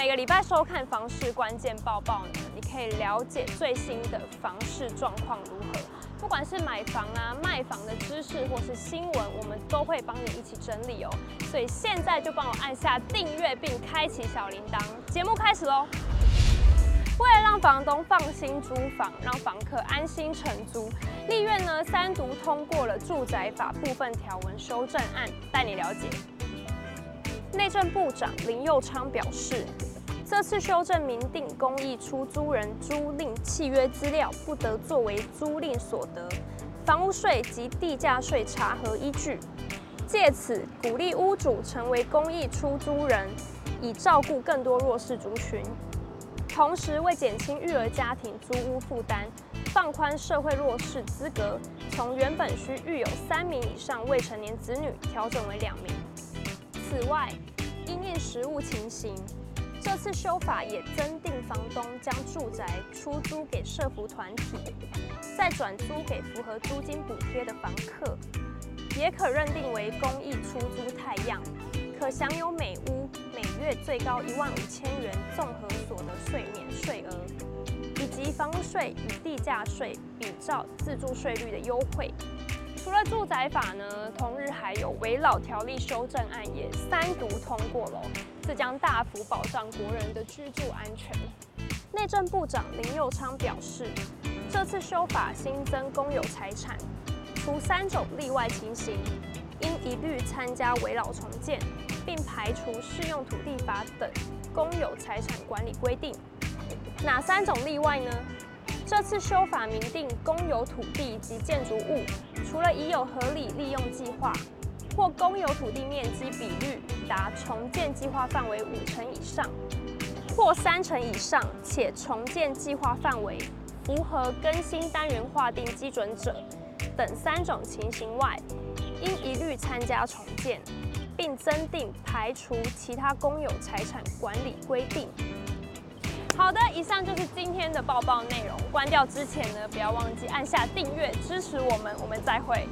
每个礼拜收看房市关键报报呢，你可以了解最新的房市状况如何。不管是买房啊、卖房的知识或是新闻，我们都会帮你一起整理哦。所以现在就帮我按下订阅并开启小铃铛。节目开始喽！为了让房东放心租房，让房客安心承租，立院呢三读通过了住宅法部分条文修正案，带你了解。内政部长林佑昌表示，这次修正明定，公益出租人租赁契约资料不得作为租赁所得、房屋税及地价税查核依据，借此鼓励屋主成为公益出租人，以照顾更多弱势族群，同时为减轻育儿家庭租屋负担，放宽社会弱势资格，从原本需育有三名以上未成年子女，调整为两名。此外，因应实务情形，这次修法也增订房东将住宅出租给社福团体，再转租给符合租金补贴的房客，也可认定为公益出租态样，可享有每屋每月最高一万五千元综合所得税免税额，以及房屋税与地价税比照自住税率的优惠。除了住宅法呢，同日还有围老条例修正案也三读通过了，这将大幅保障国人的居住安全。内政部长林右昌表示，这次修法新增公有财产，除三种例外情形，应一律参加围老重建，并排除适用土地法等公有财产管理规定。哪三种例外呢？这次修法明定，公有土地及建筑物，除了已有合理利用计划，或公有土地面积比率达重建计划范围五成以上，或三成以上，且重建计划范围符合更新单元划定基准者，等三种情形外，应一律参加重建，并增订排除其他公有财产管理规定。好的，以上就是今天的报报内容。关掉之前呢，不要忘记按下订阅支持我们。我们再会。